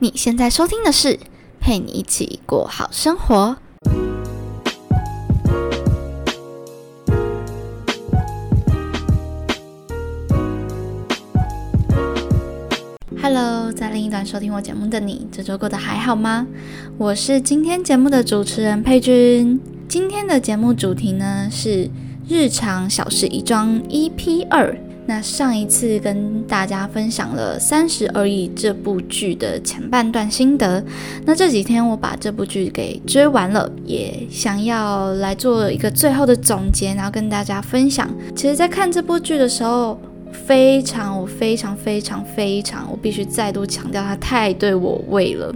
你现在收听的是陪你一起过好生活。Hello，在另一端收听我节目的你，这周过得还好吗？我是今天节目的主持人佩君。今天的节目主题呢是日常小事一桩 EP 二。那上一次跟大家分享了《三十而已》这部剧的前半段心得，那这几天我把这部剧给追完了，也想要来做一个最后的总结，然后跟大家分享。其实，在看这部剧的时候，非常我非常非常非常，我必须再度强调，它太对我味了。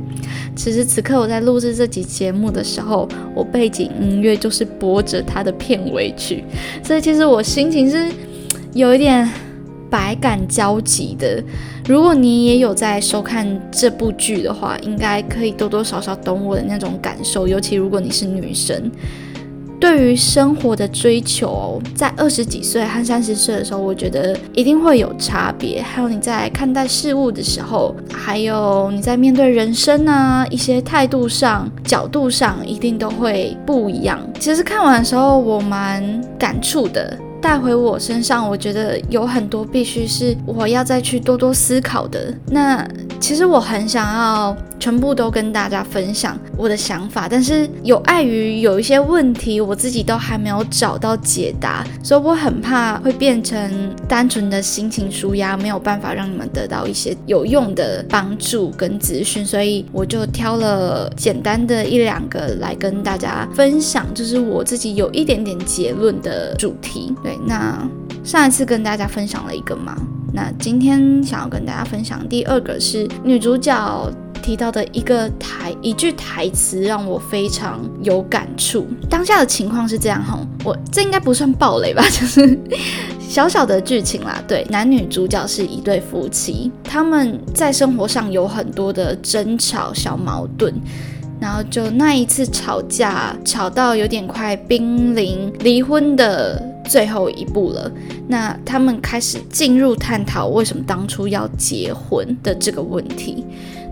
此时此刻，我在录制这集节目的时候，我背景音乐就是播着它的片尾曲，所以其实我心情是。有一点百感交集的。如果你也有在收看这部剧的话，应该可以多多少少懂我的那种感受。尤其如果你是女生，对于生活的追求，在二十几岁和三十岁的时候，我觉得一定会有差别。还有你在看待事物的时候，还有你在面对人生啊一些态度上、角度上，一定都会不一样。其实看完的时候，我蛮感触的。带回我身上，我觉得有很多必须是我要再去多多思考的。那其实我很想要全部都跟大家分享我的想法，但是有碍于有一些问题，我自己都还没有找到解答，所以我很怕会变成单纯的心情舒压，没有办法让你们得到一些有用的帮助跟资讯，所以我就挑了简单的一两个来跟大家分享，就是我自己有一点点结论的主题。对，那上一次跟大家分享了一个嘛，那今天想要跟大家分享第二个是女主角提到的一个台一句台词，让我非常有感触。当下的情况是这样哈，我这应该不算暴雷吧，就是小小的剧情啦。对，男女主角是一对夫妻，他们在生活上有很多的争吵、小矛盾。然后就那一次吵架，吵到有点快濒临离婚的最后一步了。那他们开始进入探讨为什么当初要结婚的这个问题。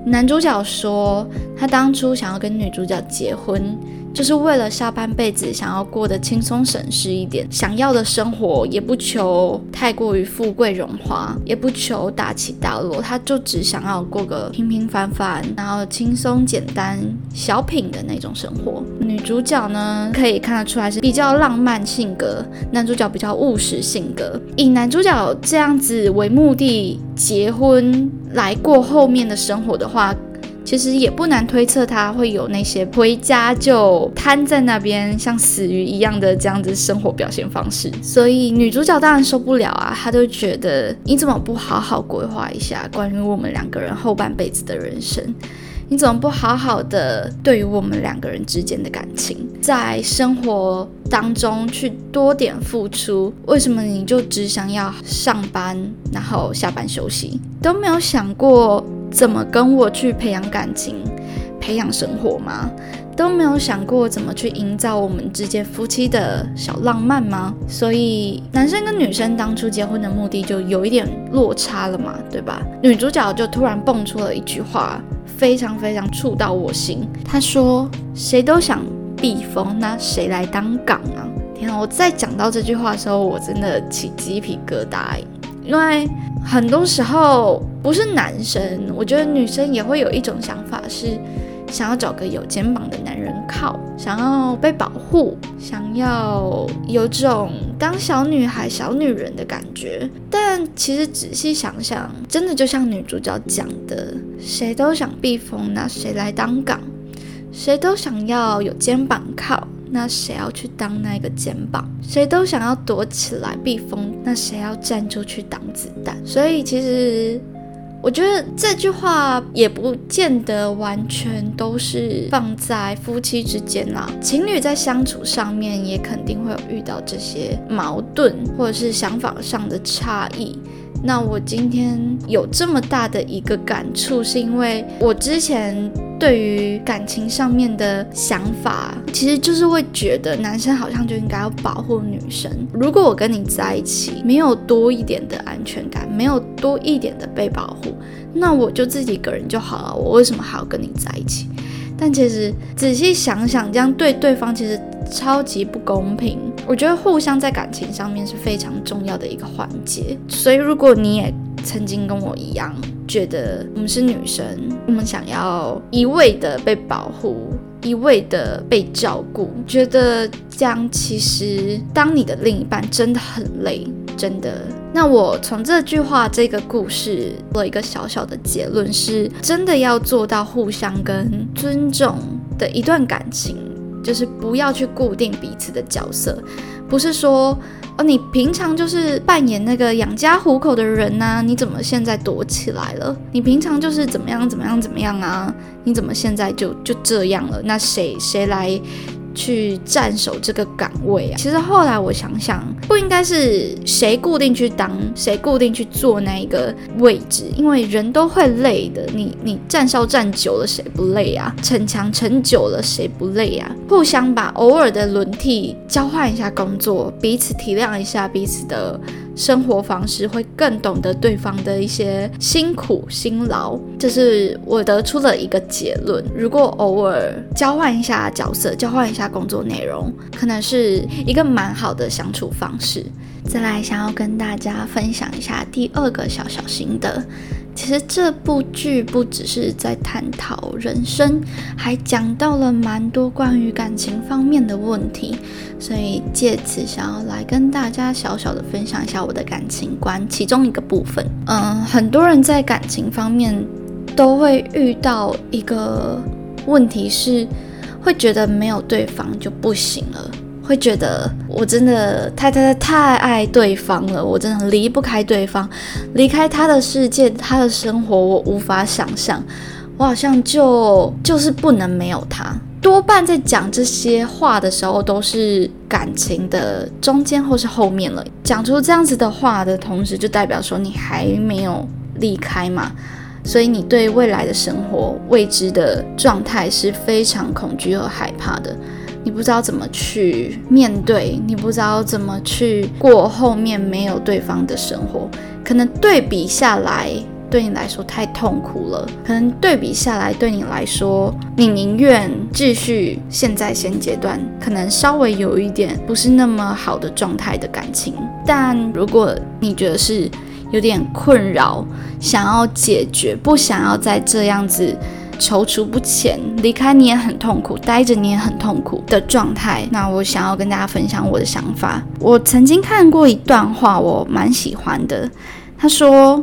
男主角说，他当初想要跟女主角结婚。就是为了下半辈子想要过得轻松省事一点，想要的生活也不求太过于富贵荣华，也不求大起大落，他就只想要过个平平凡凡，然后轻松简单、小品的那种生活。女主角呢，可以看得出来是比较浪漫性格，男主角比较务实性格。以男主角这样子为目的结婚来过后面的生活的话。其实也不难推测，他会有那些回家就瘫在那边像死鱼一样的这样子生活表现方式。所以女主角当然受不了啊，她就觉得你怎么不好好规划一下关于我们两个人后半辈子的人生？你怎么不好好的对于我们两个人之间的感情，在生活当中去多点付出？为什么你就只想要上班，然后下班休息，都没有想过？怎么跟我去培养感情、培养生活吗？都没有想过怎么去营造我们之间夫妻的小浪漫吗？所以男生跟女生当初结婚的目的就有一点落差了嘛，对吧？女主角就突然蹦出了一句话，非常非常触到我心。她说：“谁都想避风，那谁来当港啊？”天啊！我在讲到这句话的时候，我真的起鸡皮疙瘩，因为。很多时候不是男生，我觉得女生也会有一种想法，是想要找个有肩膀的男人靠，想要被保护，想要有种当小女孩、小女人的感觉。但其实仔细想想，真的就像女主角讲的，谁都想避风，那谁来当港？谁都想要有肩膀靠。那谁要去当那个肩膀？谁都想要躲起来避风，那谁要站出去挡子弹？所以其实我觉得这句话也不见得完全都是放在夫妻之间啦，情侣在相处上面也肯定会有遇到这些矛盾，或者是想法上的差异。那我今天有这么大的一个感触，是因为我之前。对于感情上面的想法，其实就是会觉得男生好像就应该要保护女生。如果我跟你在一起，没有多一点的安全感，没有多一点的被保护，那我就自己一个人就好了。我为什么还要跟你在一起？但其实仔细想想，这样对对方其实超级不公平。我觉得互相在感情上面是非常重要的一个环节。所以如果你也曾经跟我一样。觉得我们是女生，我们想要一味的被保护，一味的被照顾，觉得这样其实当你的另一半真的很累，真的。那我从这句话、这个故事做一个小小的结论，是真的要做到互相跟尊重的一段感情，就是不要去固定彼此的角色，不是说。哦，你平常就是扮演那个养家糊口的人呐，你怎么现在躲起来了？你平常就是怎么样怎么样怎么样啊？你怎么现在就就这样了？那谁谁来？去站守这个岗位啊！其实后来我想想，不应该是谁固定去当，谁固定去做那一个位置，因为人都会累的。你你站哨站久了，谁不累啊？逞强逞久了，谁不累啊？互相把偶尔的轮替交换一下工作，彼此体谅一下彼此的。生活方式会更懂得对方的一些辛苦辛劳，这是我得出了一个结论。如果偶尔交换一下角色，交换一下工作内容，可能是一个蛮好的相处方式。再来，想要跟大家分享一下第二个小小心得。其实这部剧不只是在探讨人生，还讲到了蛮多关于感情方面的问题，所以借此想要来跟大家小小的分享一下我的感情观，其中一个部分。嗯，很多人在感情方面都会遇到一个问题，是会觉得没有对方就不行了。会觉得我真的太太太爱对方了，我真的离不开对方，离开他的世界，他的生活我无法想象，我好像就就是不能没有他。多半在讲这些话的时候，都是感情的中间或是后面了。讲出这样子的话的同时，就代表说你还没有离开嘛，所以你对未来的生活未知的状态是非常恐惧和害怕的。你不知道怎么去面对，你不知道怎么去过后面没有对方的生活，可能对比下来对你来说太痛苦了，可能对比下来对你来说，你宁愿继续现在现阶段可能稍微有一点不是那么好的状态的感情，但如果你觉得是有点困扰，想要解决，不想要再这样子。踌躇不前，离开你也很痛苦，待着你也很痛苦的状态。那我想要跟大家分享我的想法。我曾经看过一段话，我蛮喜欢的。他说：“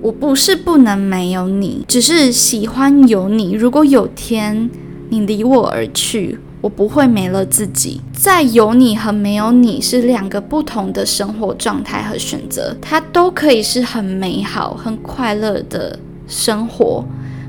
我不是不能没有你，只是喜欢有你。如果有天你离我而去，我不会没了自己。在有你和没有你是两个不同的生活状态和选择，它都可以是很美好、很快乐的生活。”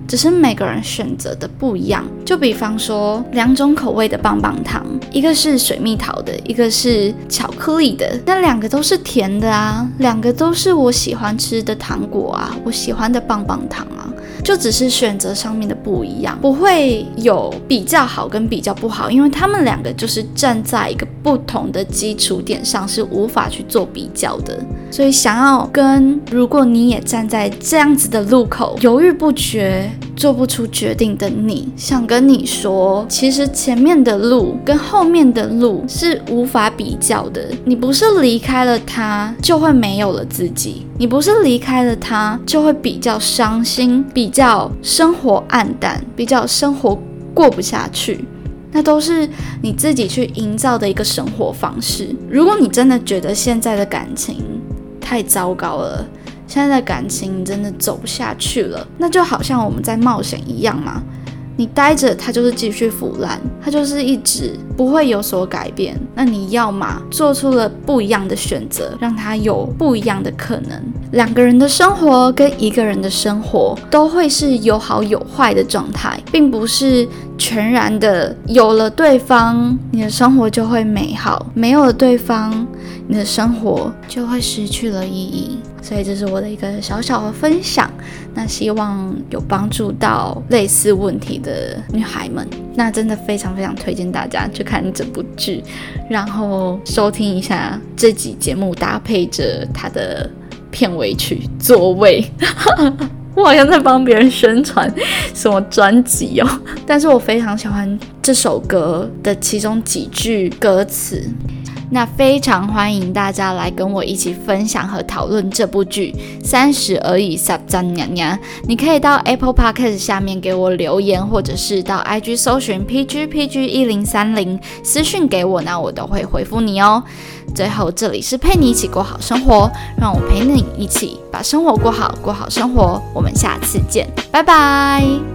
只是每个人选择的不一样，就比方说两种口味的棒棒糖，一个是水蜜桃的，一个是巧克力的，那两个都是甜的啊，两个都是我喜欢吃的糖果啊，我喜欢的棒棒糖啊。就只是选择上面的不一样，不会有比较好跟比较不好，因为他们两个就是站在一个不同的基础点上，是无法去做比较的。所以想要跟，如果你也站在这样子的路口，犹豫不决。做不出决定的你，想跟你说，其实前面的路跟后面的路是无法比较的。你不是离开了他就会没有了自己，你不是离开了他就会比较伤心，比较生活暗淡，比较生活过不下去，那都是你自己去营造的一个生活方式。如果你真的觉得现在的感情太糟糕了，现在的感情真的走不下去了，那就好像我们在冒险一样嘛。你待着，它就是继续腐烂，它就是一直不会有所改变。那你要嘛做出了不一样的选择，让它有不一样的可能。两个人的生活跟一个人的生活都会是有好有坏的状态，并不是全然的有了对方，你的生活就会美好；没有了对方，你的生活就会失去了意义。所以这是我的一个小小的分享。那希望有帮助到类似问题的女孩们。那真的非常非常推荐大家去看这部剧，然后收听一下这集节目，搭配着它的片尾曲《座位》。我好像在帮别人宣传什么专辑哦，但是我非常喜欢这首歌的其中几句歌词。那非常欢迎大家来跟我一起分享和讨论这部剧《三十而已》撒张娘娘。你可以到 Apple Podcast 下面给我留言，或者是到 IG 搜寻 PGPG 一零三零私讯给我，那我都会回复你哦。最后，这里是陪你一起过好生活，让我陪你一起把生活过好，过好生活。我们下次见，拜拜。